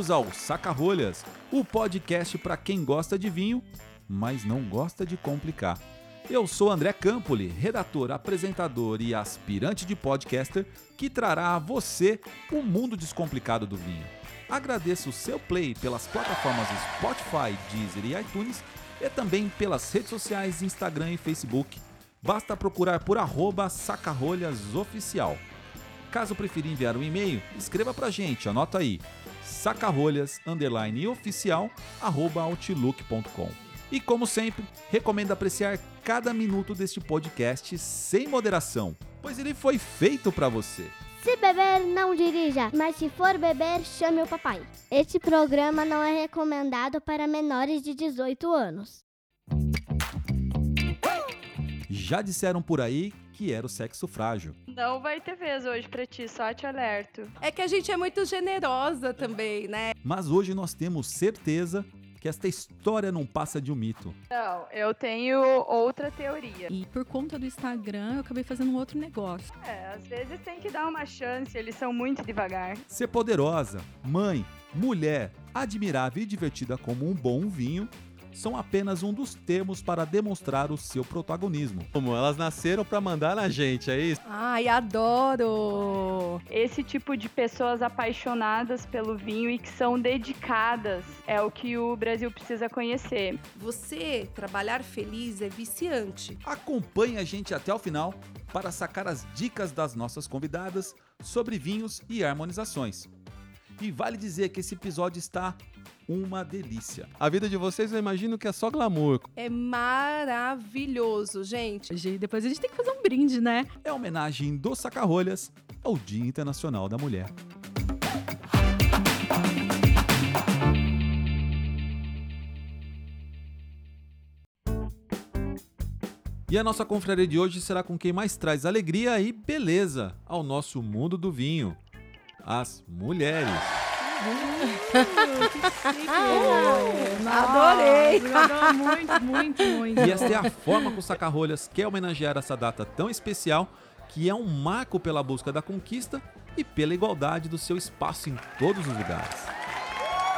Bem-vindos ao Saca Rolhas, o podcast para quem gosta de vinho, mas não gosta de complicar. Eu sou André Campoli, redator, apresentador e aspirante de podcaster que trará a você o mundo descomplicado do vinho. Agradeço o seu play pelas plataformas Spotify, Deezer e iTunes e também pelas redes sociais Instagram e Facebook. Basta procurar por arroba sacarolhasoficial. Caso preferir enviar um e-mail, escreva pra gente, anota aí, sacarolhas, underline oficial, arroba outlook.com. E como sempre, recomendo apreciar cada minuto deste podcast sem moderação, pois ele foi feito para você. Se beber, não dirija, mas se for beber, chame o papai. Este programa não é recomendado para menores de 18 anos. Já disseram por aí que era o sexo frágil. Não vai ter vez hoje pra ti, só te alerto. É que a gente é muito generosa também, né? Mas hoje nós temos certeza que esta história não passa de um mito. Não, eu tenho outra teoria. E por conta do Instagram, eu acabei fazendo um outro negócio. É, às vezes tem que dar uma chance, eles são muito devagar. Ser poderosa, mãe, mulher, admirável e divertida como um bom vinho são apenas um dos termos para demonstrar o seu protagonismo. Como elas nasceram para mandar na gente, é isso? Ai, adoro! Esse tipo de pessoas apaixonadas pelo vinho e que são dedicadas é o que o Brasil precisa conhecer. Você trabalhar feliz é viciante. Acompanhe a gente até o final para sacar as dicas das nossas convidadas sobre vinhos e harmonizações. E vale dizer que esse episódio está uma delícia. A vida de vocês eu imagino que é só glamour. É maravilhoso, gente. E depois a gente tem que fazer um brinde, né? É homenagem do Sacarolhas ao Dia Internacional da Mulher. E a nossa confraria de hoje será com quem mais traz alegria e beleza ao nosso mundo do vinho: as mulheres. Adorei! Adoro muito, muito, muito. E esta é a forma que o Sacarolhas quer homenagear essa data tão especial, que é um marco pela busca da conquista e pela igualdade do seu espaço em todos os lugares.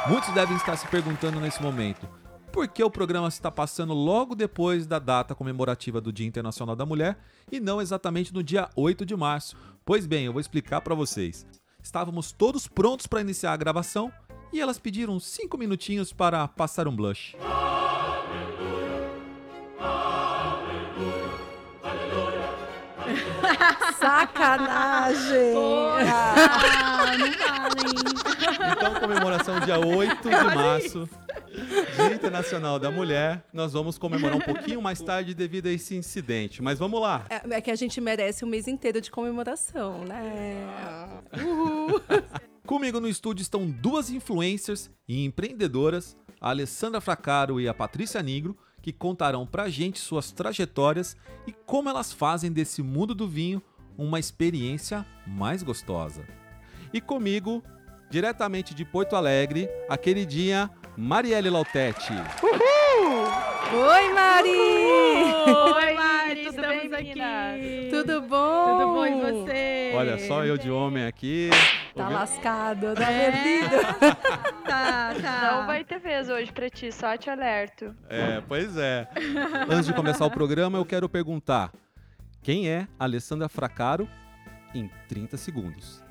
Muitos devem estar se perguntando nesse momento, por que o programa está passando logo depois da data comemorativa do Dia Internacional da Mulher e não exatamente no dia 8 de março? Pois bem, eu vou explicar para vocês. Estávamos todos prontos para iniciar a gravação e elas pediram cinco minutinhos para passar um blush. Sacanagem! Ah, não falem. Então, comemoração dia 8 de março, Dia Internacional da Mulher. Nós vamos comemorar um pouquinho mais tarde devido a esse incidente. Mas vamos lá. É, é que a gente merece um mês inteiro de comemoração, né? Uhul! Comigo no estúdio estão duas influencers e empreendedoras, a Alessandra Fracaro e a Patrícia Nigro, que contarão pra gente suas trajetórias e como elas fazem desse mundo do vinho uma experiência mais gostosa. E comigo, diretamente de Porto Alegre, a queridinha Marielle Lautetti. Oi, Mari! Oi, Mari, tudo estamos bem, aqui. Tudo bom? Tudo bom e você? Olha só eu de homem aqui. Tá Ouviu? lascado, tá É. perdido. Tá, tá. Não vai ter vez hoje pra ti, só te alerto. É, pois é. Antes de começar o programa, eu quero perguntar: quem é Alessandra Fracaro em 30 segundos?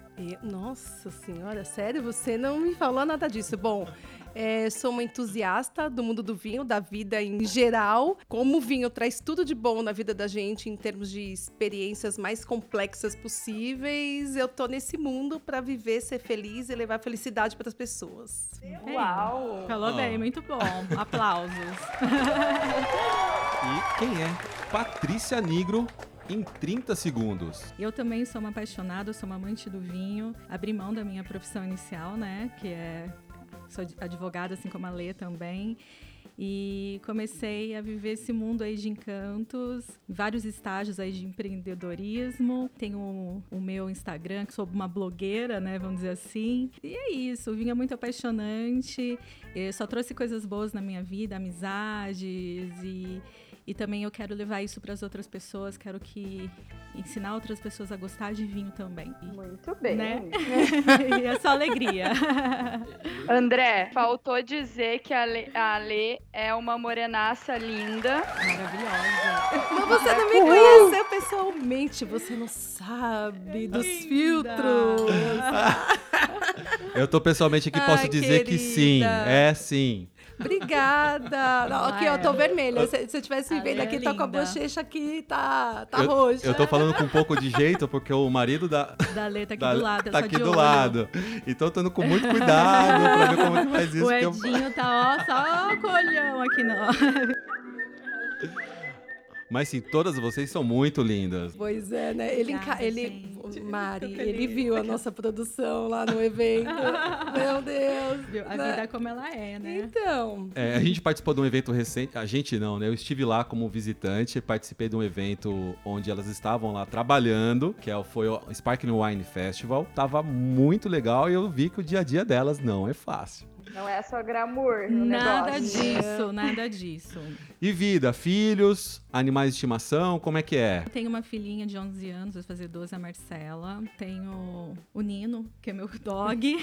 Nossa senhora, sério? Você não me falou nada disso. Bom, é, sou uma entusiasta do mundo do vinho, da vida em geral. Como o vinho traz tudo de bom na vida da gente em termos de experiências mais complexas possíveis, eu tô nesse mundo para viver, ser feliz e levar felicidade para as pessoas. Uau! Falou Ah. bem, muito bom. Aplausos. E quem é Patrícia Nigro em 30 segundos? Eu também sou uma apaixonada, sou uma amante do vinho. Abri mão da minha profissão inicial, né? Que é. Sou advogada, assim como a Lê também. E comecei a viver esse mundo aí de encantos, vários estágios aí de empreendedorismo. Tenho o, meu Instagram, que sou uma blogueira, né, vamos dizer assim. E é isso, o vinho é muito apaixonante. eh, só trouxe coisas boas na minha vida, amizades e E também eu quero levar isso para as outras pessoas, quero que ensinar outras pessoas a gostar de vinho também. Muito bem. Né? e é só alegria. André, faltou dizer que a Lê, a Lê é uma morenaça linda. Maravilhosa. Mas você não me conheceu pessoalmente, você não sabe dos Linda. filtros. Eu tô pessoalmente aqui, Ai, posso dizer que sim. querida. É sim. Obrigada. Não, aqui, eu tô vermelha. Se, se eu tivesse me A vendo aqui, é tá com a bochecha aqui, tá, tá eu, roxa. eu tô falando com um pouco de jeito, porque o marido da, Da Lê tá aqui da- do lado, tá aqui do olho. lado. Então eu tô indo com muito cuidado pra ver como que faz isso. O porque eu- Edinho tá, ó, só com o olhão aqui, não. Mas sim, todas vocês são muito lindas. Pois é, né? Ele, Obrigada, ele. Mari, ele viu a nossa produção lá no evento. Meu Deus. Viu? A né? vida é como ela é, né? Então, É, a gente participou de um evento recente. A gente não, né? Eu estive lá como visitante, participei de um evento onde elas estavam lá trabalhando, que é o- foi o Sparkling Wine Festival. Tava muito legal e eu vi que o dia a dia delas não é fácil. Não é só glamour no Nada negócio. disso, nada disso. E vida, filhos, animais de estimação, como é que é? Tenho uma filhinha de 11 anos, vai fazer 12, a Marcela. Tenho o Nino, que é meu dog.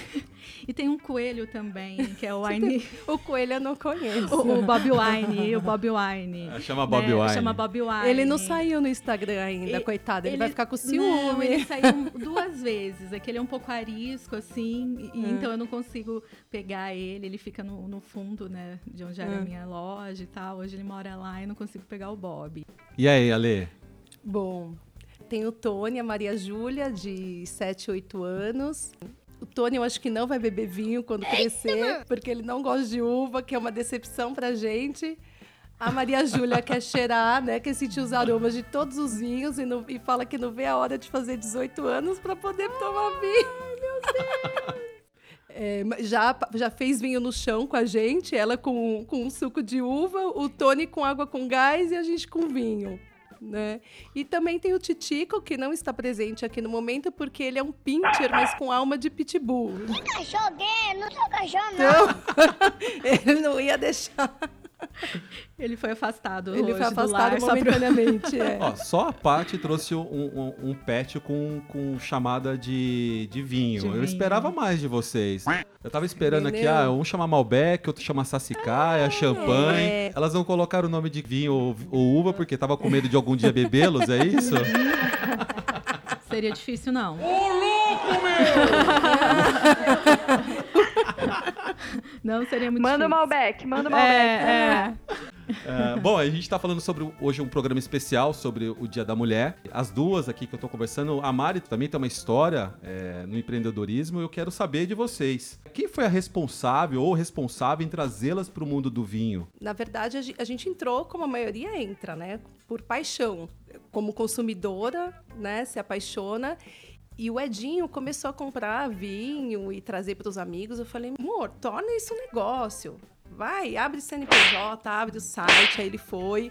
E tem um coelho também, que é o Wine. o coelho eu não conheço. O, o Bob Wine, o Bob Wine. Chama Bob né? Wine. Chama Bob Wine. Ele não saiu no Instagram ainda, Ele- coitado. Ele, ele- vai ficar com Não, ciúme. ele saiu duas vezes. É que ele é um pouco arisco, assim, e- É. então eu não consigo pegar ele. Ele fica no, no fundo, né, de onde era É. a minha loja e tal. Hoje ele mora lá e não consigo pegar o Bob. E aí, Ale? Bom, tem o Tony, a Maria Júlia, de 7, 8 anos. O Tony eu acho que não vai beber vinho quando crescer, porque ele não gosta de uva, que é uma decepção pra gente. A Maria Júlia quer cheirar, né? Quer sentir os aromas de todos os vinhos e, não- e fala que não vê a hora de fazer 18 anos para poder tomar vinho. É, já, já fez vinho no chão com a gente, ela com, com um suco de uva, o Tony com água com gás e a gente com vinho. Né? E também tem o Titico, que não está presente aqui no momento, porque ele é um pincher, mas com alma de pitbull. Cachorro gay, não sou cachorro, não. Então, ele não ia deixar. Ele foi afastado Ele hoje foi do afastado lar, só pra- momentaneamente. é. Ó, só a Paty trouxe um, um, um pet com, com chamada de, de vinho. De Eu vinho. esperava mais de vocês. Eu tava esperando aqui, Entendeu? ah, um chama Malbec, outro chama Sassicaia, champanhe. é. Elas não colocaram o nome de vinho ou, ou uva porque tava com medo de algum dia bebê-los, é isso? Seria difícil, não. não seria muito Manda o difícil. Malbec, manda o Malbec. É, é. É, bom, a gente tá falando sobre hoje um programa especial sobre o Dia da Mulher. As duas aqui que eu tô conversando, a Mari também tem uma história é, no empreendedorismo e eu quero saber de vocês. Quem foi a responsável ou responsável em trazê-las para o mundo do vinho? Na verdade, a gente entrou como a maioria entra, né? Por paixão. Como consumidora, né? Se apaixona. E o Edinho começou a comprar vinho e trazer para os amigos. Eu falei, amor, torna isso um negócio. Vai, abre CNPJ, abre o site. Aí ele foi.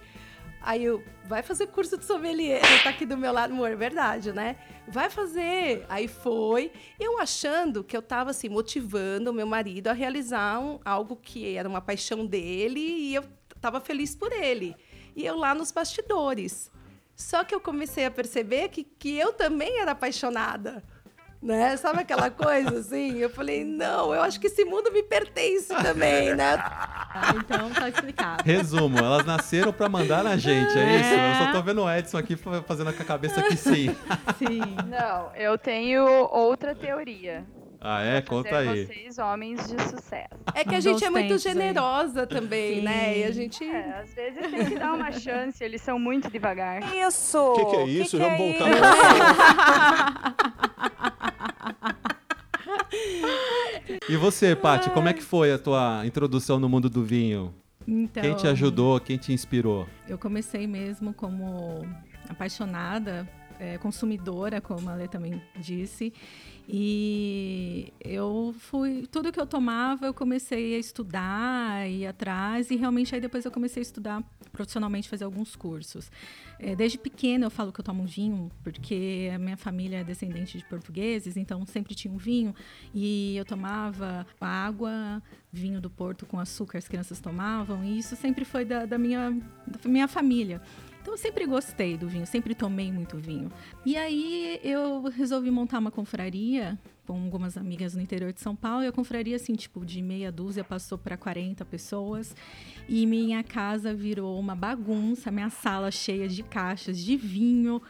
Aí eu, vai fazer curso de sommelier. Ele tá aqui do meu lado, amor, é verdade, né? Vai fazer. Aí foi. Eu achando que eu tava, assim, motivando o meu marido a realizar um- algo que era uma paixão dele e eu tava feliz por ele. E eu lá nos bastidores. Só que eu comecei a perceber que, que eu também era apaixonada. Né? Sabe aquela coisa assim? Eu falei, não, eu acho que esse mundo me pertence também, né? Ah, então tá explicado. Resumo, elas nasceram para mandar na gente, é isso? Eu só tô vendo o Edson aqui fa- fazendo com a cabeça que sim. Sim. Não, eu tenho outra teoria. Ah, é? Conta aí. vocês homens de sucesso. É que a gente é muito tempos aí. generosa também, Sim. né? E a gente. É, às vezes tem que dar uma chance, eles são muito devagar. Isso! O que, que é isso? Vamos voltar isso? E você, Paty, como é que foi a tua introdução no mundo do vinho? Então, Quem te ajudou? Quem te inspirou? Eu comecei mesmo como apaixonada é, consumidora, como a Lê também disse. E eu fui. Tudo que eu tomava, eu comecei a estudar, ir atrás, e realmente aí depois eu comecei a estudar profissionalmente, fazer alguns cursos. É, desde pequena eu falo que eu tomo vinho, porque a minha família é descendente de portugueses, então sempre tinha um vinho. E eu tomava água, vinho do Porto com açúcar, as crianças tomavam, e isso sempre foi da, da minha, da minha família. Então eu sempre gostei do vinho, sempre tomei muito vinho. E aí eu resolvi montar uma confraria com algumas amigas no interior de São Paulo, e a confraria, assim, tipo, de meia dúzia passou para 40 pessoas. E minha casa virou uma bagunça, minha sala cheia de caixas de vinho.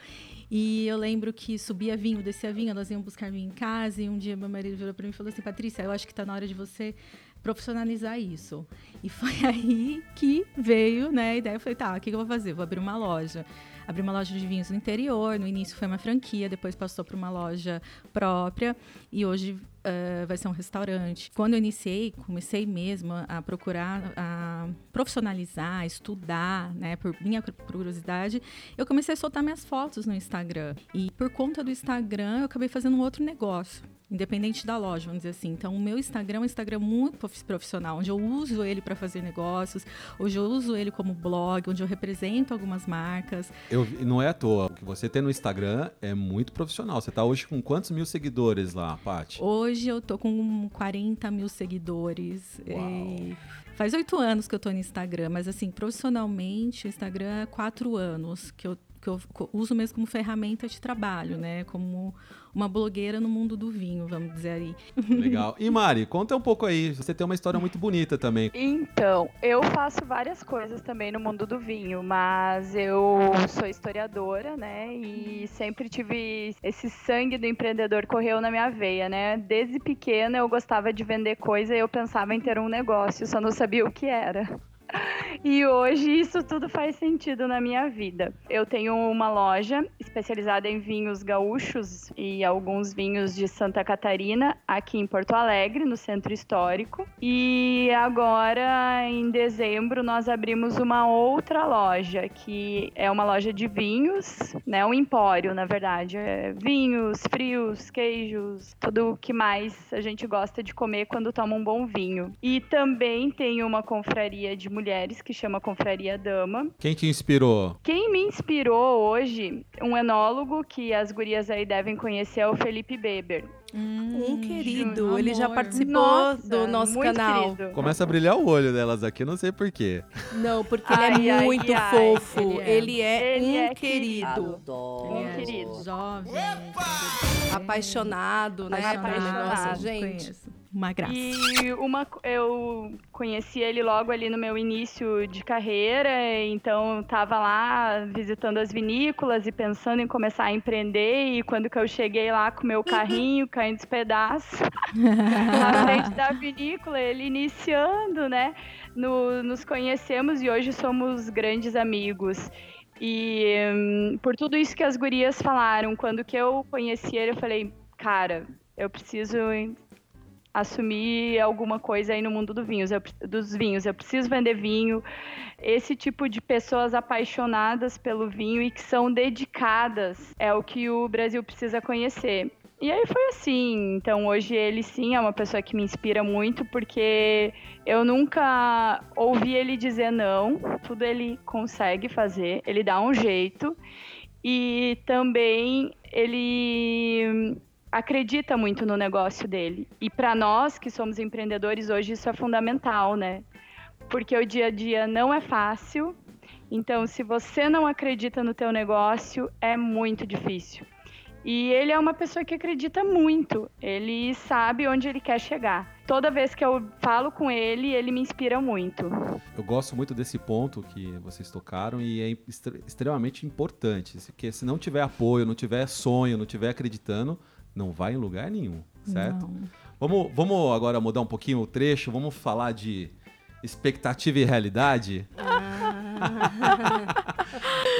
E eu lembro que subia vinho, descia vinho, elas iam buscar vinho em casa. E um dia meu marido virou para mim e falou assim: Patrícia, eu acho que está na hora de você profissionalizar isso. E foi aí que veio né, a ideia. Eu falei, tá, o que eu vou fazer? Vou abrir uma loja. Abri uma loja de vinhos no interior. No início foi uma franquia, depois passou para uma loja própria. E hoje uh, vai ser um restaurante. Quando eu iniciei, comecei mesmo a procurar, a profissionalizar, estudar, né, por minha curiosidade, eu comecei a soltar minhas fotos no Instagram. E por conta do Instagram, eu acabei fazendo um outro negócio independente da loja, vamos dizer assim. Então, o meu Instagram é um Instagram muito profissional, onde eu uso ele para fazer negócios, onde eu uso ele como blog, onde eu represento algumas marcas. Eu, não é à toa. O que você tem no Instagram é muito profissional. Você está hoje com quantos mil seguidores lá, Paty? Hoje eu tô com 40 mil seguidores. Faz oito anos que eu tô no Instagram, mas assim, profissionalmente, o Instagram é quatro anos que eu que eu uso mesmo como ferramenta de trabalho, né? Como uma blogueira no mundo do vinho, vamos dizer aí. Legal. E Mari, conta um pouco aí. Você tem uma história muito bonita também. Então, eu faço várias coisas também no mundo do vinho, mas eu sou historiadora, né? E sempre tive esse sangue do empreendedor correu na minha veia, né? Desde pequena eu gostava de vender coisa e eu pensava em ter um negócio, só não sabia o que era. E hoje isso tudo faz sentido na minha vida. Eu tenho uma loja especializada em vinhos gaúchos e alguns vinhos de Santa Catarina, aqui em Porto Alegre, no centro histórico. E agora, em dezembro, nós abrimos uma outra loja, que é uma loja de vinhos, né? Um empório, na verdade. É vinhos, frios, queijos, tudo o que mais a gente gosta de comer quando toma um bom vinho. E também tem uma confraria de mulheres que chama Confraria Dama. Quem te inspirou? Quem me inspirou hoje, um enólogo que as gurias aí devem conhecer, é o Felipe Beber. Hum, um querido, ele já participou Nossa, do nosso canal. Querido. Começa a brilhar o olho delas aqui, não sei porquê. Não, porque ai, ele é ai, muito ai, fofo. Ele é, ele é ele um é querido. É querido. Jovem. Apaixonado, né? Apaixonado. Nossa, gente. Conheço uma graça. E uma, eu conheci ele logo ali no meu início de carreira, então estava lá visitando as vinícolas e pensando em começar a empreender. E quando que eu cheguei lá com meu carrinho caindo dos pedaços na frente da vinícola, ele iniciando, né? No, nos conhecemos e hoje somos grandes amigos. E um, por tudo isso que as gurias falaram, quando que eu conheci ele, eu falei, cara, eu preciso assumir alguma coisa aí no mundo do vinhos, eu, dos vinhos. Eu preciso vender vinho. Esse tipo de pessoas apaixonadas pelo vinho e que são dedicadas é o que o Brasil precisa conhecer. E aí foi assim. Então hoje ele sim é uma pessoa que me inspira muito porque eu nunca ouvi ele dizer não. Tudo ele consegue fazer. Ele dá um jeito. E também ele acredita muito no negócio dele. E para nós que somos empreendedores hoje isso é fundamental, né? Porque o dia a dia não é fácil. Então, se você não acredita no teu negócio, é muito difícil. E ele é uma pessoa que acredita muito. Ele sabe onde ele quer chegar. Toda vez que eu falo com ele, ele me inspira muito. Eu gosto muito desse ponto que vocês tocaram e é extremamente importante. Porque se não tiver apoio, não tiver sonho, não tiver acreditando, não vai em lugar nenhum, certo? Vamos, vamos agora mudar um pouquinho o trecho, vamos falar de expectativa e realidade. Ah.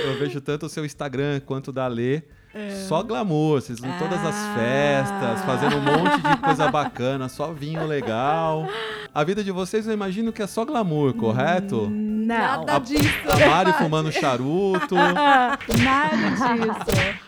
Eu vejo tanto o seu Instagram quanto o da Lê. É. Só glamour, vocês vão em todas as ah. festas, fazendo um monte de coisa bacana, só vinho legal. A vida de vocês eu imagino que é só glamour, correto? Não. Nada disso. A Mari fumando charuto. Nada disso.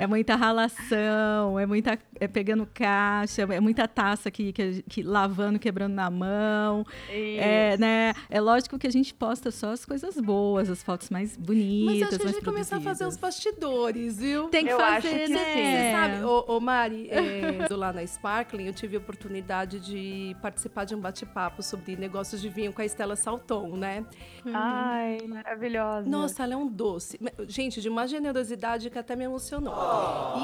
É muita ralação, é muita é pegando caixa, é muita taça que, que, que lavando, quebrando na mão. É, né? é lógico que a gente posta só as coisas boas, as fotos mais bonitas, Mas acho que a gente começar a fazer os bastidores, viu? Tem que Eu acho fazer, que né? Você sabe, ô, ô Mari, é, do lá na Sparkling, eu tive a oportunidade de participar de um bate-papo sobre negócios de vinho com a Estela Salton, né? Ai, maravilhosa. Nossa, ela é um doce. Gente, de uma generosidade que até me emocionou.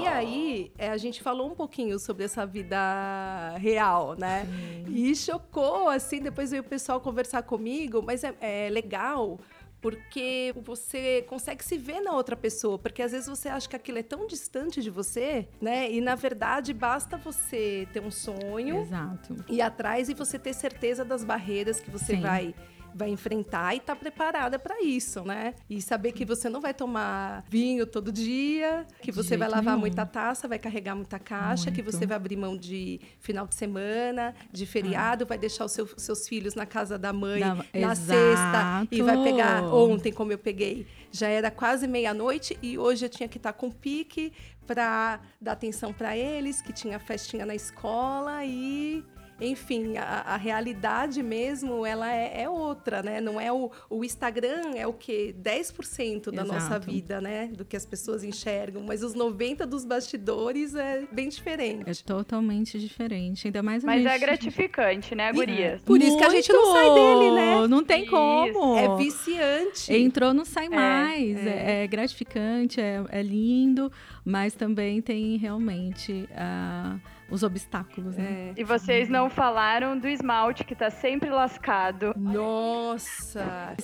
E aí, é, a gente falou um pouquinho sobre essa vida real, né? E chocou, assim, depois veio o pessoal conversar comigo, mas é, é legal. Porque você consegue se ver na outra pessoa, porque às vezes você acha que aquilo é tão distante de você, né? E na verdade basta você ter um sonho, Exato. ir atrás e você ter certeza das barreiras que você Sim. vai vai enfrentar e estar preparada para isso, né? E saber que você não vai tomar vinho todo dia, que você vai lavar nenhum. muita taça, vai carregar muita caixa, que Muito. você vai abrir mão de final de semana, de feriado, vai deixar os seu- seus filhos na casa da mãe na Exato. sexta e vai pegar ontem como eu peguei, já era quase meia-noite e hoje eu tinha que estar com pique para dar atenção para eles, que tinha festinha na escola e enfim, a, a realidade mesmo, ela é, é outra, né? Não é o, o Instagram é o quê? 10% da nossa Exato. vida, né? Do que as pessoas enxergam, mas os 90 dos bastidores é bem diferente. É totalmente diferente. Ainda mais Mas é gratificante, né, gurias? Por isso que a gente não sai dele, né? Não tem Isso. como. É viciante. Entrou, não sai É, mais. É, é gratificante, é, é lindo, mas também tem realmente ah, os obstáculos, né? É. E vocês não falaram do esmalte que tá sempre lascado. Nossa!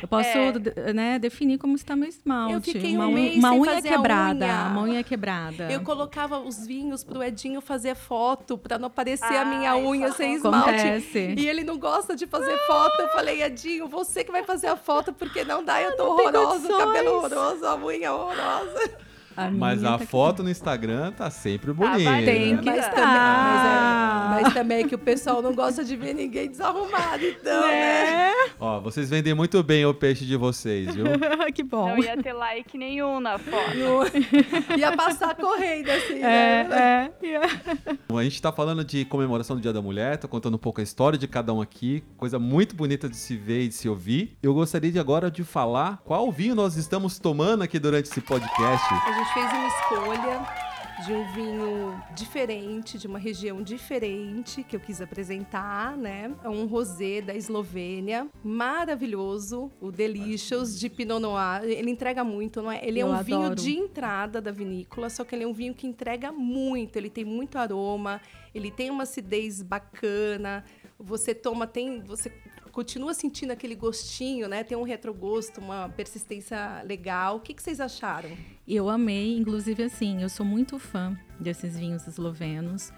Eu posso É. né, definir como está meu esmalte. Eu fiquei uma, um unha- mês uma sem unha fazer a quebrada. unha. Uma unha quebrada. Eu colocava os vinhos pro Edinho fazer foto, pra não aparecer a minha unha sem esmalte. Acontece. E ele não gosta de fazer foto. Eu falei, Edinho, você que vai fazer a foto, porque não dá, eu tô horroroso, condições. cabelo horroroso, a unha horrorosa. A Mas a tá- foto no Instagram tá sempre bonita. vai, Tem né? que Mas estar. também, mas, é, mas também é que o pessoal não gosta de ver ninguém desarrumado, então, né? Ó, vocês vendem muito bem o peixe de vocês, viu? que bom. Não ia ter like nenhum na foto. Não- Ia passar correndo, assim, É, né? é. Bom, A gente tá falando de comemoração do Dia da Mulher, tô contando um pouco a história de cada um aqui, coisa muito bonita de se ver e de se ouvir. Eu gostaria de agora de falar qual vinho nós estamos tomando aqui durante esse podcast. A gente fez uma escolha de um vinho diferente, de uma região diferente que eu quis apresentar, né? É um rosé da Eslovênia, maravilhoso, o Delicious de Pinot Noir. Ele entrega muito, não é? Ele é Eu um vinho adoro. de entrada da vinícola, só que ele é um vinho que entrega muito. Ele tem muito aroma, ele tem uma acidez bacana. Você toma, tem, você continua sentindo aquele gostinho, né? Tem um retrogosto, uma persistência legal. O que, que vocês acharam? Eu amei, inclusive assim, eu sou muito fã desses vinhos eslovenos.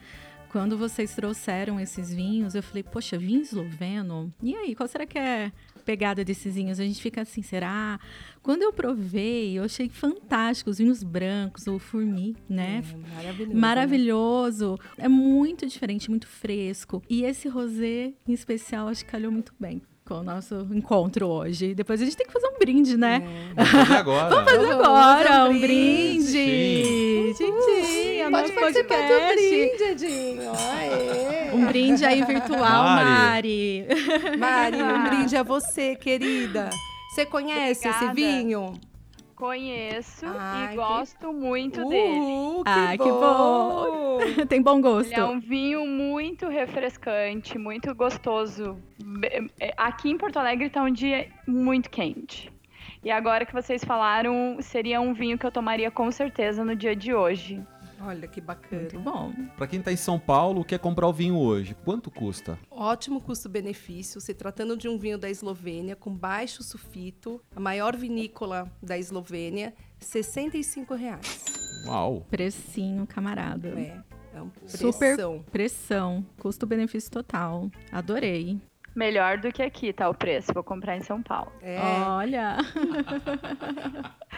Quando vocês trouxeram esses vinhos, eu falei, poxa, vinho esloveno? E aí, qual será que é a pegada desses vinhos? A gente fica assim, será? Quando eu provei, eu achei fantástico, os vinhos brancos, o Fourmi, né? É, maravilhoso. Maravilhoso. É muito diferente, muito fresco. E esse rosé, em especial, acho que calhou muito bem com o nosso encontro hoje. Depois a gente tem que fazer um brinde, né? Vamos fazer agora. Vamos fazer Vamos, agora um brinde. Tchim, é Pode participar do podcast. brinde, Edinho. Aê. Um brinde aí virtual, Mari. Mari. Mari, um brinde a você, querida. Você conhece esse Obrigada. vinho? Conheço Ai, e que- gosto muito dele. Uhul, que Ai, que bom. Tem bom gosto. Ele é um vinho muito refrescante, muito gostoso. É, Aqui em Porto Alegre tá um dia muito quente. E agora que vocês falaram, seria um vinho que eu tomaria com certeza no dia de hoje. Olha que bacana. Muito bom. Pra quem tá em São Paulo, quer comprar o vinho hoje, quanto custa? Ótimo custo-benefício, se tratando de um vinho da Eslovênia com baixo sulfito, a maior vinícola da Eslovênia, 65 reais. Uau! Precinho, camarada. É, é um Super pressão. pressão. Custo-benefício total. Adorei. Melhor do que aqui, tá o preço. Vou comprar em São Paulo. É, Olha.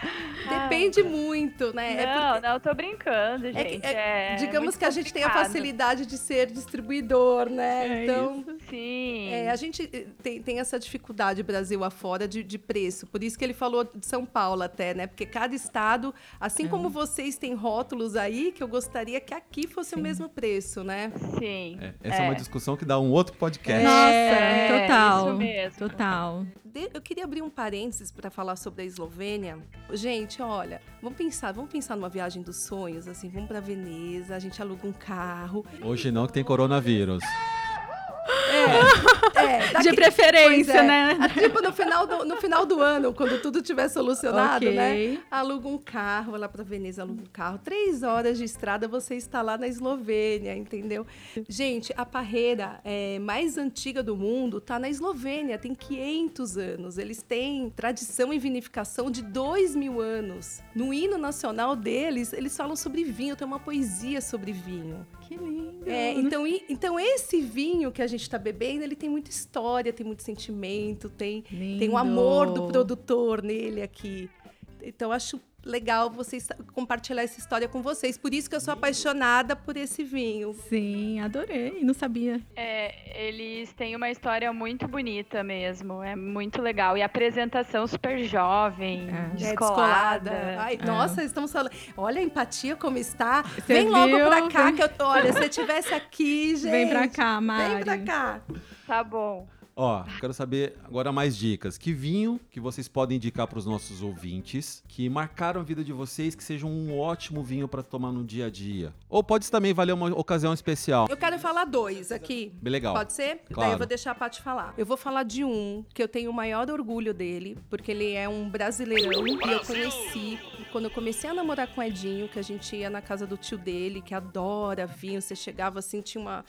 depende muito, né? É Não, porque- não, eu tô brincando, É que- gente. é- É digamos que a gente tem a facilidade de ser distribuidor, né? É então, Sim. É, a gente eh, tem, tem essa dificuldade Brasil afora de, de preço. Por isso que ele falou de São Paulo até, né? Porque cada estado, assim É. como vocês têm rótulos aí, que eu gostaria que aqui fosse o Sim. mesmo preço, né? Sim. É, essa é. uma discussão que dá um outro podcast. Nossa, É, total. isso mesmo. Total. De- Eu queria abrir um parênteses para falar sobre a Eslovênia. Gente, olha, vamos pensar, vamos pensar numa viagem dos sonhos, assim, vamos para Veneza, a gente aluga um carro. Hoje não, que tem coronavírus. É, daqui- De preferência, é. né? Ah, Tipo, no final, do, no final do ano, quando tudo tiver solucionado, Ok. né? Aluga um carro, vai lá pra Veneza, aluga um carro. Três horas de estrada, você está lá na Eslovênia, entendeu? Gente, a parreira é, mais antiga do mundo tá na Eslovênia, tem 500 anos. Eles têm tradição em vinificação de 2 mil anos. No hino nacional deles, eles falam sobre vinho, tem uma poesia sobre vinho. Que lindo. É, então, então esse vinho que a gente está bebendo, ele tem muita história, tem muito sentimento, tem, tem um amor do produtor nele aqui. Então, acho legal vocês compartilhar essa história com vocês. Por isso que eu sou apaixonada por esse vinho. Sim, adorei. Não sabia. É, eles têm uma história muito bonita mesmo. É muito legal. E a apresentação super jovem, É. É, descolada. Ai, É. Nossa, estamos falando. Olha a empatia como está. Você Vem logo viu? pra cá, que eu. Olha, se eu tivesse aqui, gente. Vem pra cá, Mari. Vem pra cá. Tá bom. Ó, quero saber agora mais dicas. Que vinho que vocês podem indicar para os nossos ouvintes que marcaram a vida de vocês, que seja um ótimo vinho para tomar no dia a dia? Ou pode também valer uma ocasião especial. Eu quero falar dois aqui. Bem legal. Pode ser? Claro. Daí eu vou deixar a Paty falar. Eu vou falar de um que eu tenho o maior orgulho dele, porque ele é um brasileirão e eu conheci quando eu comecei a namorar com o Edinho, que a gente ia na casa do tio dele, que adora vinho. Você chegava assim, tinha uma.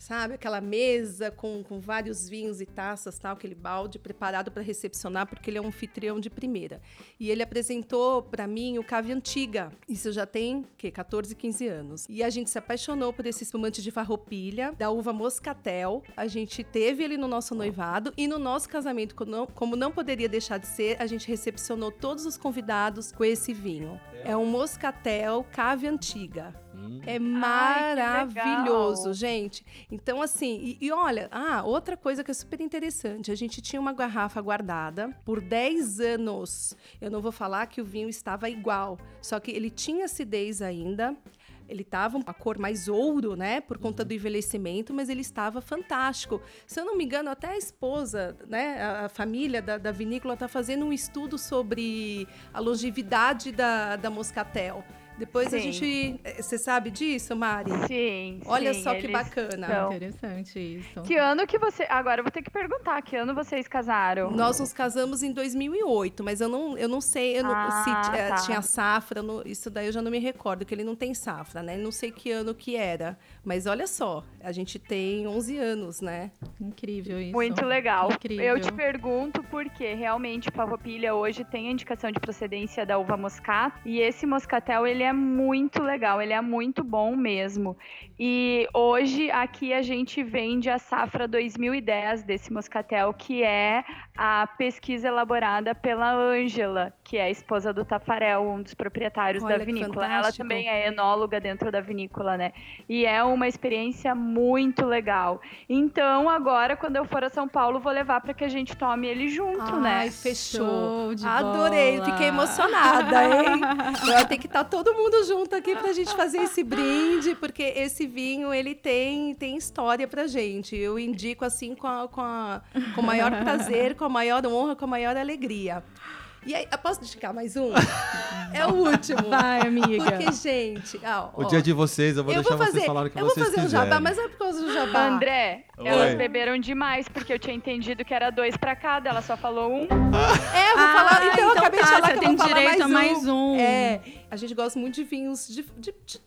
Sabe, aquela mesa com, com vários vinhos e taças, tal, aquele balde preparado para recepcionar, porque ele é um anfitrião de primeira. E ele apresentou para mim o Cave Antiga. Isso já tem, que 14, 15 anos. E a gente se apaixonou por esse espumante de farroupilha, da uva Moscatel. A gente teve ele no nosso noivado e no nosso casamento, como não, como não poderia deixar de ser, a gente recepcionou todos os convidados com esse vinho. É um Moscatel Cave Antiga. Hum. É Ai, maravilhoso, legal. gente. Então, assim, e, e olha, ah, outra coisa que é super interessante: a gente tinha uma garrafa guardada por 10 anos. Eu não vou falar que o vinho estava igual, só que ele tinha acidez ainda. Ele estava uma cor mais ouro, né? Por conta do envelhecimento, mas ele estava fantástico. Se eu não me engano, até a esposa, né? A, a família da, da vinícola está fazendo um estudo sobre a longevidade da, da Moscatel. Depois a Sim. gente. eh, Você sabe disso, Mari? Sim. Olha sim, só que bacana. são. Interessante isso. Que ano que você. Agora eu vou ter que perguntar, que ano vocês casaram? Nós nos casamos em 2008, mas eu não, eu não sei eu não- Ah, se eh, tá. tinha safra. no- isso daí eu já não me recordo, que ele não tem safra, né? Não sei que ano que era. Mas olha só, a gente tem 11 anos, né? Incrível isso. Muito legal. Incrível. Eu te pergunto porque realmente farroupilha hoje tem a indicação de procedência da uva moscato e esse moscatel ele é muito legal, ele é muito bom mesmo. E hoje aqui a gente vende a safra 2010 desse moscatel, que é a pesquisa elaborada pela Ângela, que é a esposa do Tafarel, um dos proprietários Olha da vinícola. Ela também é enóloga dentro da vinícola, né? E é uma experiência muito legal. Então, agora, quando eu for a São Paulo, vou levar para que a gente tome ele junto, né? Ai, fechou. Adorei, bola. fiquei emocionada, hein? Vai ter que estar todo mundo junto aqui pra gente fazer esse brinde, porque esse vinho, ele tem, tem história pra gente. Eu indico assim com, a, com, a, com o maior prazer, com a maior honra, com a maior alegria. E aí, eu posso indicar mais um? É o último. Vai, amiga. Porque, gente, ó, O ó, dia de vocês, eu vou eu deixar vou fazer, vocês falarem o que eu vou vocês fazer um quiserem. jabá, mas é por causa do jabá. André, Oi. elas beberam demais, porque eu tinha entendido que era dois para cada, ela só falou um. É, eu vou Ah, falar. Então, eu acabei de tá, falar você que eu tem vou falar direito mais a mais um. É, a gente gosta muito de vinhos, de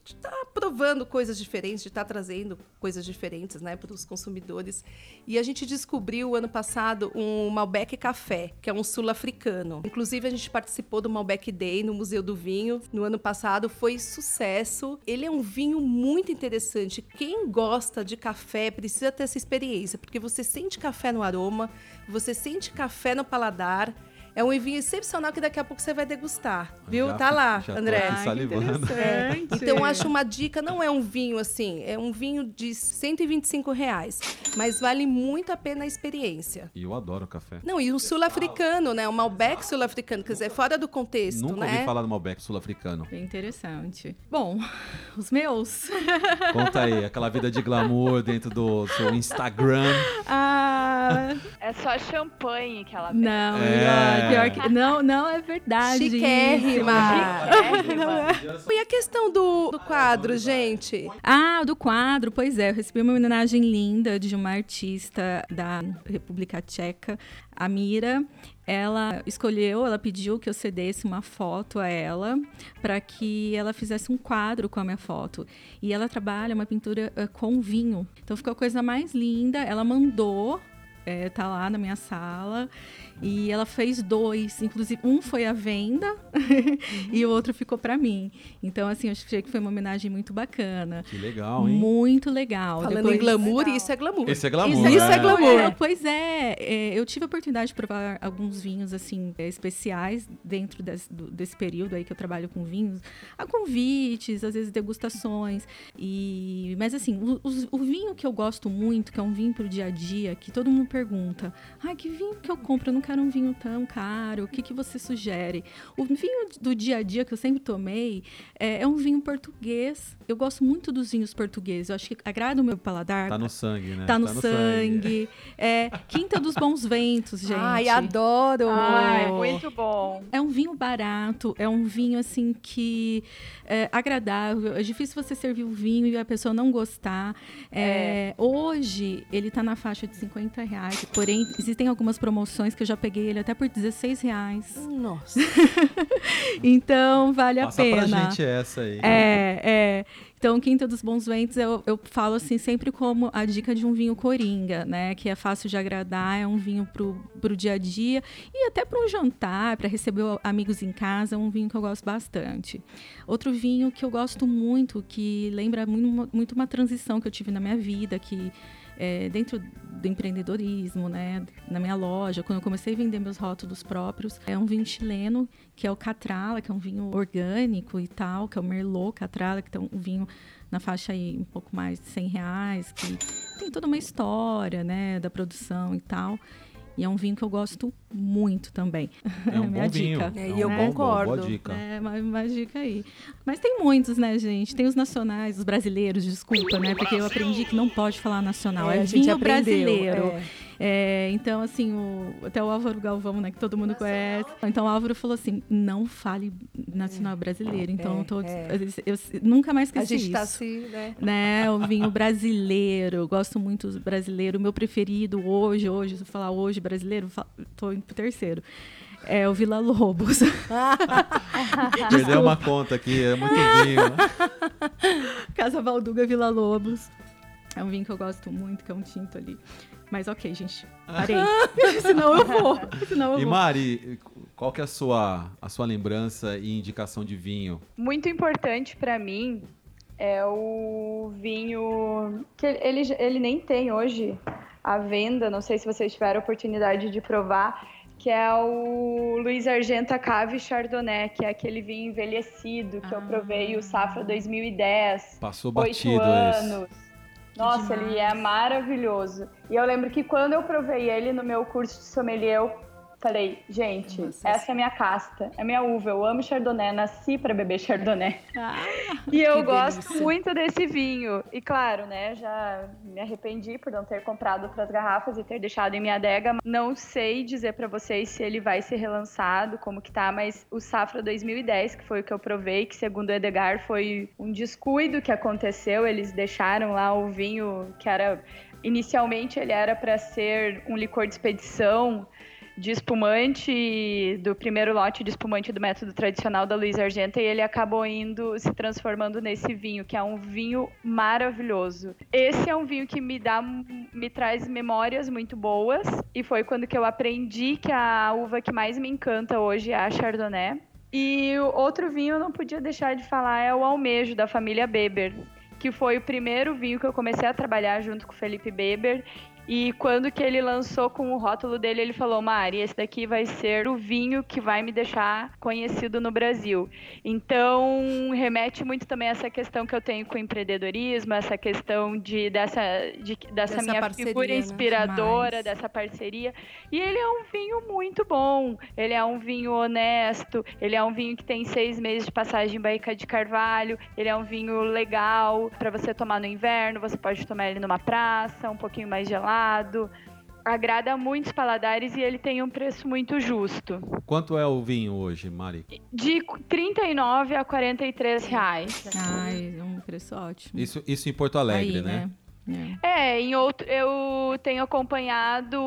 estar provando coisas diferentes, de estar trazendo coisas diferentes, né, para os consumidores. E a gente descobriu ano passado um Malbec Café, que é um sul-africano. Inclusive a gente participou do Malbec Day no Museu do Vinho no ano passado, foi sucesso. Ele é um vinho muito interessante. Quem gosta de café precisa ter essa experiência, porque você sente café no aroma, você sente café no paladar. É um vinho excepcional que daqui a pouco você vai degustar, viu? Já tá lá, André. Ai, que salivando. interessante. Então, eu acho uma dica, não é um vinho assim, é um vinho de 125 reais, mas vale muito a pena a experiência. E eu adoro café. Não, e o sul-africano, né? O Malbec sul-africano, quer dizer, fora do contexto, Nunca né? ouvi falar do Malbec sul-africano. Bem interessante. Bom, os meus. Conta aí, aquela vida de glamour dentro do seu Instagram. Ah, É só champanhe que ela bebe. não, É. ó, pior que. Não, não é verdade. Chiquérrima. Chiquérrima. E a questão do, do quadro, gente? Ah, do quadro, pois é, eu recebi uma homenagem linda de uma artista da República Tcheca, a Mira. Ela escolheu, ela pediu que eu cedesse uma foto a ela para que ela fizesse um quadro com a minha foto. E ela trabalha uma pintura eh, com vinho. Então ficou a coisa mais linda. Ela mandou, eh, tá lá na minha sala. E ela fez dois, inclusive um foi à venda e o outro ficou para mim. Então, assim, eu achei que foi uma homenagem muito bacana. Que legal, hein? Muito legal. Falando? Depois- em glamour, Legal. isso é glamour. Esse é glamour, Isso, isso né? é glamour. É, pois é, é, eu tive a oportunidade de provar alguns vinhos assim é, especiais dentro des- do- desse período aí que eu trabalho com vinhos, a convites, às vezes degustações e, mas assim, o, os- o vinho que eu gosto muito, que é um vinho pro dia a dia, que todo mundo pergunta, ai que vinho que eu compro? Eu não quero um vinho tão caro. O que que você sugere? O vinho do dia a dia que eu sempre tomei é, é um vinho português. Eu gosto muito dos vinhos portugueses. Eu acho que agrada o meu paladar. Tá no sangue, né? Tá no, sangue. É Quinta dos Bons Ventos, gente. Ai, adoro! Ai, muito bom. É um vinho barato, é um vinho assim que é agradável. É difícil você servir o vinho e a pessoa não gostar. É, Hoje ele tá na faixa de 50 reais, porém existem algumas promoções que eu já peguei ele até por 16 reais. Nossa. Então vale a Passa pena. pra gente essa aí. É, é. Então, Quinta dos Bons Ventos, eu, eu falo assim sempre como a dica de um vinho coringa, né? Que é fácil de agradar, é um vinho pro, pro dia a dia e até para um jantar, para receber amigos em casa, é um vinho que eu gosto bastante. Outro vinho que eu gosto muito, que lembra muito, muito uma transição que eu tive na minha vida, que é, dentro do empreendedorismo, né, na minha loja, quando eu comecei a vender meus rótulos próprios, é um vinho chileno, que é o Catrala, que é um vinho orgânico e tal, que é o Merlot Catrala, que é um vinho na faixa aí um pouco mais de 100 reais, que tem toda uma história, né, da produção e tal. E é um vinho que eu gosto muito também. É um Minha bom vinho. dica. É, e eu boa- concordo. Boa dica. É, uma, uma dica aí. Mas tem muitos, né, gente? Tem os nacionais, os brasileiros, desculpa, né? Porque eu aprendi que não pode falar nacional. É, a gente vinho aprendeu, brasileiro. é. É, então, assim, o- até o Álvaro Galvão, né, que todo mundo conhece. Então, o Álvaro falou assim: não fale nacional brasileiro. Então, É, eu, tô, é. eu, eu nunca mais A esqueci gente tá isso. assim, né? Né, o vinho brasileiro, eu gosto muito do brasileiro. O meu preferido hoje, hoje, se eu falar hoje brasileiro, eu falo- tô indo pro terceiro. É o Vila Lobos. Perdeu uma conta aqui, é muito vinho. Casa Valduga Vila Lobos. É um vinho que eu gosto muito, que é um tinto ali. Mas ok, gente, parei. Senão eu vou. Senão eu E vou. Mari, qual que é a sua, a sua lembrança e indicação de vinho? Muito importante pra mim é o vinho que ele, ele nem tem hoje à venda, não sei se vocês tiveram a oportunidade de provar, que é o Luiz Argenta Cave Chardonnay, que é aquele vinho envelhecido que eu Ah. provei o Safra 2010. Passou oito batido esse. anos. Nossa, ele é maravilhoso. E eu lembro que quando eu provei ele no meu curso de sommelier, eu falei, gente, Nossa, essa é a minha casta, é a minha uva, eu amo Chardonnay, nasci para beber Chardonnay. Ah, E eu gosto delícia. muito desse vinho. E claro, né, já me arrependi por não ter comprado outras garrafas e ter deixado em minha adega. Não sei dizer pra vocês se ele vai ser relançado, como que tá, mas o Safra 2010, que foi o que eu provei, que segundo o Edgar foi um descuido que aconteceu, eles deixaram lá o vinho que era inicialmente ele era para ser um licor de expedição de espumante do primeiro lote de espumante do método tradicional da Luiz Argenta e ele acabou indo se transformando nesse vinho, que é um vinho maravilhoso. Esse é um vinho que me dá me traz memórias muito boas e foi quando que eu aprendi que a uva que mais me encanta hoje é a Chardonnay. E outro vinho eu não podia deixar de falar é o Almejo da família Beber, que foi o primeiro vinho que eu comecei a trabalhar junto com o Felipe Beber E quando que ele lançou com o rótulo dele, ele falou: Mari, esse daqui vai ser o vinho que vai me deixar conhecido no Brasil. Então, remete muito também a essa questão que eu tenho com o empreendedorismo, essa questão de dessa, de, dessa, Dessa minha parceria, figura né? inspiradora, Demais. dessa parceria. E ele é um vinho muito bom. Ele é um vinho honesto. Ele é um vinho que tem seis meses de passagem em Baíca de Carvalho. Ele é um vinho legal para você tomar no inverno. Você pode tomar ele numa praça, um pouquinho mais gelado. Agrada muitos paladares e ele tem um preço muito justo. Quanto é o vinho hoje, Mari? De 39 a 43 reais. Ai, é um preço ótimo. Isso, isso em Porto Alegre, Aí, né? né? É, em outro, eu tenho acompanhado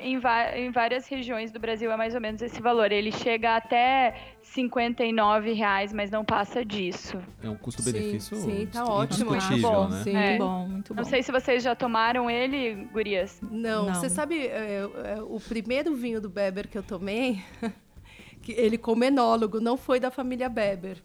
em, em várias regiões do Brasil é mais ou menos esse valor. Ele chega até 59 reais, mas não passa disso. É um custo-benefício Sim, sim, tá ótimo. Muito bom. né? Sim. Muito É. bom, muito bom. Não sei se vocês já tomaram ele, gurias. Não, Não. você sabe, é, é, o primeiro vinho do Beber que eu tomei, que ele como enólogo, não foi da família Beber.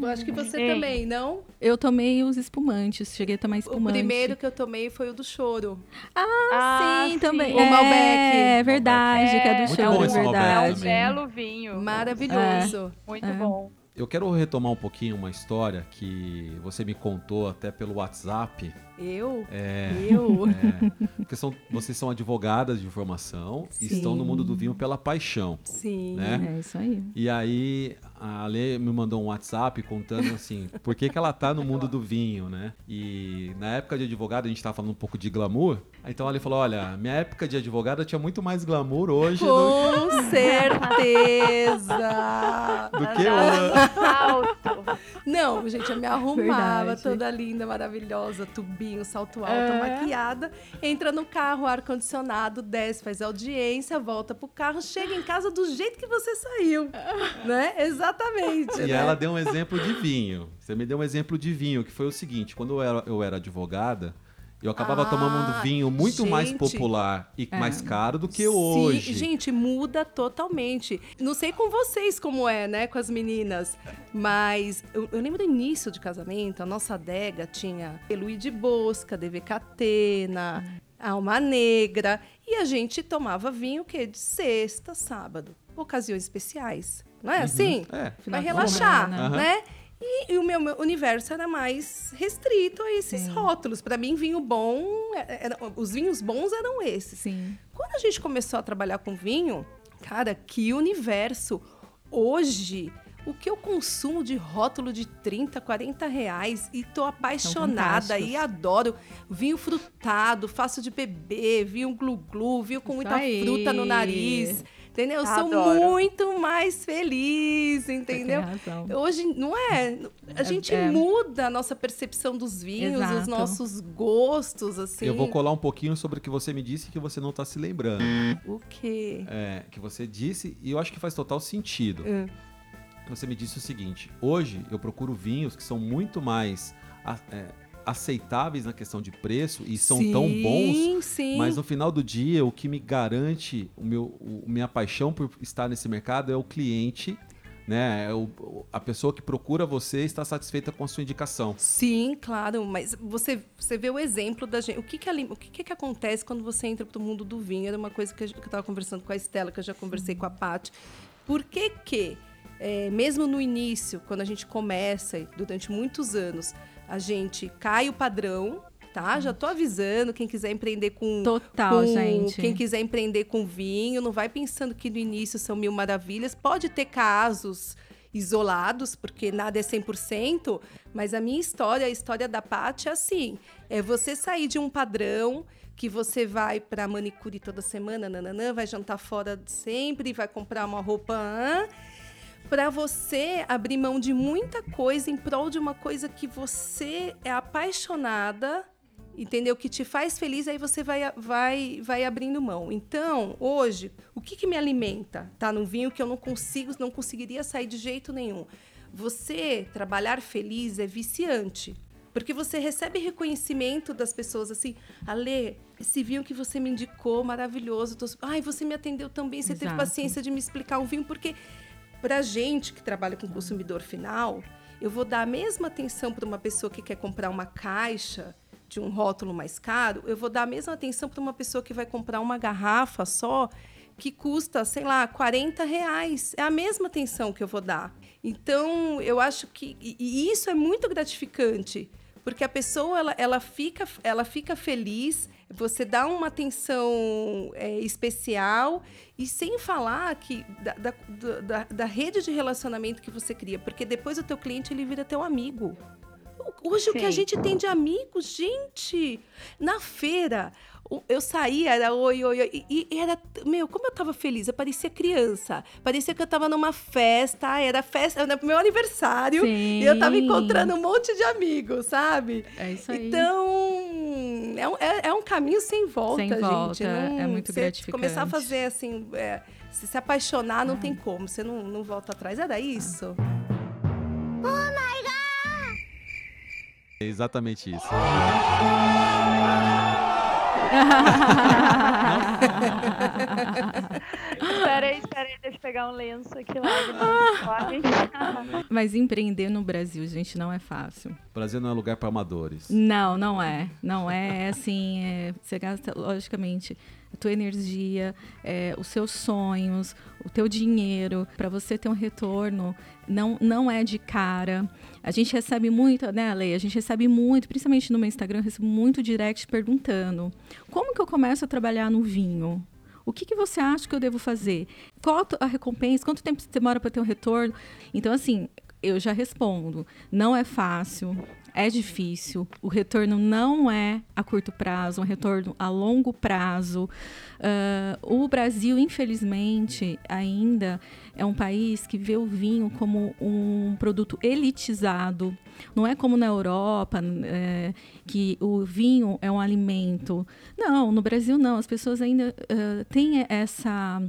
Eu acho que você Ei. também, não? Eu tomei os espumantes, cheguei a tomar O espumante. primeiro que eu tomei foi o do choro. Ah, sim, também. O é, Malbec. É verdade, que é É. do Muito show, bom é esse Malbec É um verdade. belo vinho. Maravilhoso. Muito É. bom. Eu quero retomar um pouquinho uma história que você me contou até pelo WhatsApp. Eu? É, Eu? é, porque são, vocês são advogadas de formação e Sim. estão no mundo do vinho pela paixão. Sim. Né? É isso aí. E aí a Lê me mandou um WhatsApp contando assim, por que, que ela tá no mundo do vinho, né? E na época de advogada, a gente tava falando um pouco de glamour. Então a Lê falou: olha, minha época de advogada tinha muito mais glamour hoje do, Com certeza! do que hoje. Não, gente, eu me arrumava Verdade. toda linda, maravilhosa, tubinho, salto alto, É. maquiada. Entra no carro, ar-condicionado, desce, faz audiência, volta pro carro, chega em casa do jeito que você saiu. né? Exatamente. E né? ela deu um exemplo de vinho. Você me deu um exemplo de vinho, que foi o seguinte: quando eu era, eu era advogada, eu acabava Ah, tomando um vinho muito mais gente. popular e É. mais caro do que Sim, hoje. gente, muda totalmente. Não sei com vocês como é, né, com as meninas, mas eu, eu lembro do início de casamento, a nossa adega tinha Luí de Bosca, DV Catena, Alma Negra, e a gente tomava vinho o quê? De sexta, sábado, ocasiões especiais. Não é assim? É. Final Vai de relaxar. Aham. né? E, e o meu, meu universo era mais restrito a esses Sim. rótulos. Para mim, vinho bom, é- era- os vinhos bons eram esses. Sim. Quando a gente começou a trabalhar com vinho, cara, que universo! Hoje, o que eu consumo de rótulo de 30, 40 reais e tô apaixonada e adoro vinho frutado, fácil de beber, vinho glu-glu, vinho com Isso muita aí. fruta no nariz. Entendeu? Eu sou muito mais feliz, entendeu? Hoje, não é? A É- gente é. muda a nossa percepção dos vinhos, os Exato. nossos gostos, assim. Eu vou colar um pouquinho sobre o que você me disse que você não tá se lembrando. O quê? É, que você disse, e eu acho que faz total sentido. Hum. Você me disse o seguinte: hoje eu procuro vinhos que são muito mais é, aceitáveis na questão de preço e são tão bons, Sim, sim. mas no final do dia o que me garante o meu, o- minha paixão por estar nesse mercado é o cliente. Né, É o- o- a pessoa que procura você está satisfeita com a sua indicação. Sim, claro, mas você, você vê o exemplo da gente. O que que, ali- o que que, que acontece quando você entra pro mundo do vinho? Era uma coisa que, eu estava conversando com a Estela, que eu já conversei com a Paty. Por que que, é, mesmo no início, quando a gente começa, durante muitos anos, a gente cai o padrão, tá? Já tô avisando, quem quiser empreender com Total, com- gente. Quem quiser empreender com vinho, não vai pensando que no início são mil maravilhas. Pode ter casos isolados, porque nada é 100%, mas a minha história, a história da Paty é assim, é você sair de um padrão que você vai para manicure toda semana, nananã, vai jantar fora sempre, vai comprar uma roupa, para você abrir mão de muita coisa em prol de uma coisa que você é apaixonada, entendeu? Que te faz feliz, aí você vai, vai, vai abrindo mão. Então, hoje, o que, que me alimenta? Tá no vinho que eu não consigo, não conseguiria sair de jeito nenhum. Você trabalhar feliz é viciante. Porque você recebe reconhecimento das pessoas assim, Ale, esse vinho que você me indicou, maravilhoso. Tô... Ai, você me atendeu tão bem, você teve Exato. paciência de me explicar um vinho, porque pra gente que trabalha com consumidor final, eu vou dar a mesma atenção para uma pessoa que quer comprar uma caixa de um rótulo mais caro, eu vou dar a mesma atenção para uma pessoa que vai comprar uma garrafa só que custa, sei lá, 40 reais. É a mesma atenção que eu vou dar. Então, eu acho que. E isso é muito gratificante, porque a pessoa ela, ela, fica, ela fica feliz, você dá uma atenção é, especial, e sem falar que da, da, da, da rede de relacionamento que você cria, porque depois o teu cliente ele vira teu amigo. Hoje Sim. o que a gente tem de amigos, gente, na feira, eu saía, era oi, oi, oi, e, e era, meu, como eu tava feliz, eu parecia criança, parecia que eu tava numa festa, era festa, era meu aniversário, Sim. e eu tava encontrando um monte de amigos, sabe? É isso aí. Então, é um, é, é um caminho sem volta, sem gente. Volta, não, é muito gratificante. Começar a fazer assim, é, se se apaixonar, não é. tem como, você não, não volta atrás, era isso. Oh my God! É exatamente isso. Espera aí, espera aí, deixa eu pegar um lenço aqui lá. Mas empreender no Brasil, gente, não é fácil. O Brasil não é lugar para amadores. Não, não é. Não é, é assim, é, você gasta, logicamente, a tua energia, é, os seus sonhos, o teu dinheiro, para você ter um retorno, não, não é de cara. A gente recebe muito, né, Lei? A gente recebe muito, principalmente no meu Instagram, eu recebo muito direct perguntando: como que eu começo a trabalhar no vinho? O que, que você acha que eu devo fazer? Qual a recompensa? Quanto tempo demora para ter um retorno? Então, assim, eu já respondo. Não é fácil é difícil, o retorno não é a curto prazo, é um retorno a longo prazo. Uh, o Brasil, infelizmente, ainda é um país que vê o vinho como um produto elitizado. Não é como na Europa, é, que o vinho é um alimento. Não, no Brasil não. As pessoas ainda uh, têm essa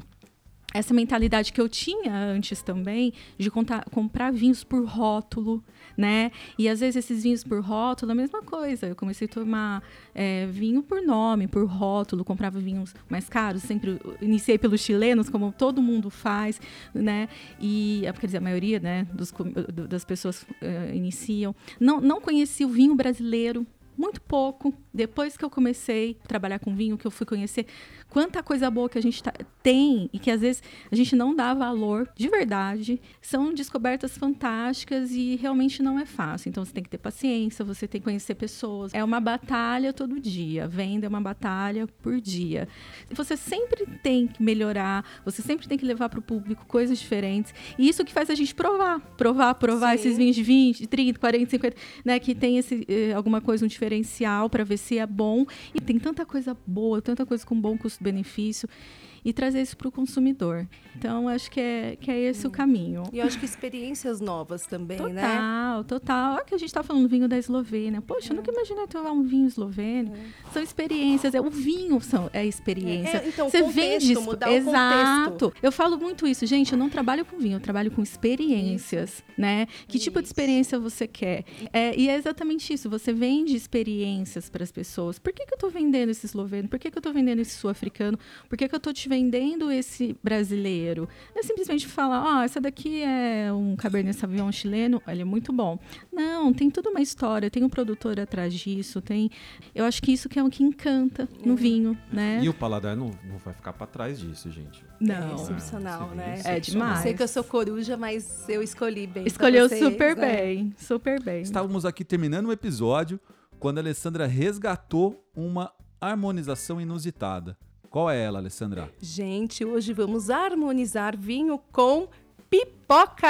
essa mentalidade que eu tinha antes também de contar, comprar vinhos por rótulo, né? E às vezes esses vinhos por rótulo, a mesma coisa. Eu comecei a tomar é, vinho por nome, por rótulo, comprava vinhos mais caros, sempre iniciei pelos chilenos, como todo mundo faz, né? E, é, quer dizer, a maioria, né, dos, das pessoas uh, iniciam. Não, não conheci o vinho brasileiro, muito pouco. Depois que eu comecei a trabalhar com vinho, que eu fui conhecer quanta coisa boa que a gente tá, tem e que às vezes a gente não dá valor de verdade. São descobertas fantásticas e realmente não é fácil. Então você tem que ter paciência, você tem que conhecer pessoas. É uma batalha todo dia. Venda é uma batalha por dia. Você sempre tem que melhorar, você sempre tem que levar para o público coisas diferentes. E isso que faz a gente provar, provar, provar Sim. esses vinhos de 20, 30, 40, 50, né, que tem esse eh, alguma coisa um diferencial para ver se é bom. E tem tanta coisa boa, tanta coisa com bom custo custo-benefício e trazer isso para o consumidor. Então, acho que é, que é esse hum. o caminho. E eu acho que experiências novas também, total, né? Total, total. Olha que a gente está falando do vinho da Eslovênia. Poxa, é. eu nunca imaginei tomar um vinho eslovênio. É. São experiências. É, o vinho são, é experiência. É, então, Você contexto, vende isso. Mudar Exato. Eu falo muito isso. Gente, eu não trabalho com vinho, eu trabalho com experiências, isso. né? Que isso. tipo de experiência você quer? É, e é exatamente isso. Você vende experiências para as pessoas. Por que, que eu estou vendendo esse esloveno? Por que, que eu estou vendendo esse sul-africano? Por que, que eu estou te vendendo esse brasileiro. Não é simplesmente falar, ó, oh, essa daqui é um Cabernet Sauvignon chileno, ele é muito bom. Não, tem toda uma história, tem um produtor atrás disso, tem... Eu acho que isso que é o que encanta no é. vinho, né? E o paladar não, não vai ficar para trás disso, gente. Não. É excepcional, é, né? É demais. Eu sei que eu sou coruja, mas eu escolhi bem. Escolheu vocês, super né? bem, super bem. Estávamos aqui terminando o episódio quando a Alessandra resgatou uma harmonização inusitada. Qual é ela, Alessandra? Gente, hoje vamos harmonizar vinho com pipoca!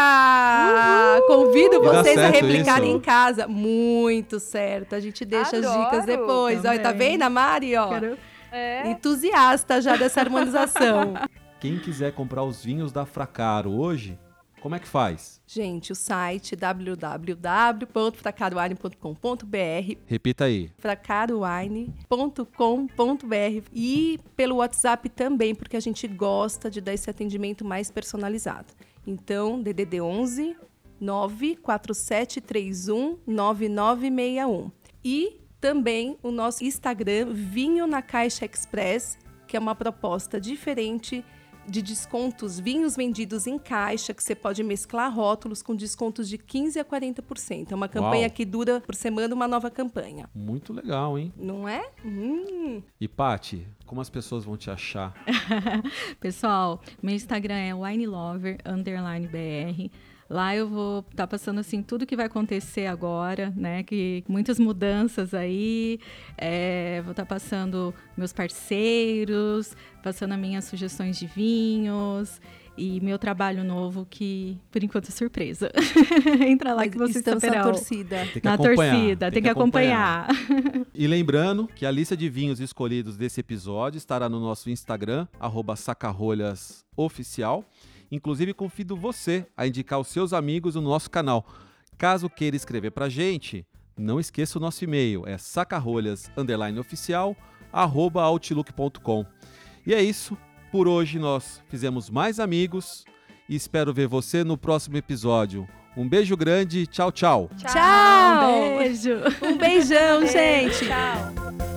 Uhul! Convido vocês a replicar isso. em casa. Muito certo. A gente deixa Adoro. as dicas depois. Olha, tá vendo a Mari, ó? Quero... É. Entusiasta já dessa harmonização. Quem quiser comprar os vinhos da Fracaro hoje, como é que faz? Gente, o site www.fracaroine.com.br. Repita aí. fracaroine.com.br e pelo WhatsApp também, porque a gente gosta de dar esse atendimento mais personalizado. Então, DDD 11 94731 9961. E também o nosso Instagram Vinho na Caixa Express, que é uma proposta diferente de descontos, vinhos vendidos em caixa, que você pode mesclar rótulos com descontos de 15 a 40%. É uma campanha Uau. que dura por semana uma nova campanha. Muito legal, hein? Não é? Hum. E Pati, como as pessoas vão te achar? Pessoal, meu Instagram é winelover underline br. Lá eu vou estar passando assim tudo que vai acontecer agora, né? Que muitas mudanças aí. É, vou estar passando meus parceiros, passando as minhas sugestões de vinhos e meu trabalho novo que por enquanto é surpresa. Entra lá que vocês Estamos na saberão. torcida. Tem que Na acompanhar, torcida, tem, que acompanhar. E lembrando que a lista de vinhos escolhidos desse episódio estará no nosso Instagram, arroba sacarolhasoficial. Inclusive, convido você a indicar os seus amigos no nosso canal. Caso queira escrever pra gente, não esqueça o nosso e-mail, é sacarolhas_oficial, arroba outlook.com. E é isso, por hoje nós fizemos mais amigos e espero ver você no próximo episódio. Um beijo grande, tchau, tchau. Tchau! Um beijo. Um beijão, gente! Tchau.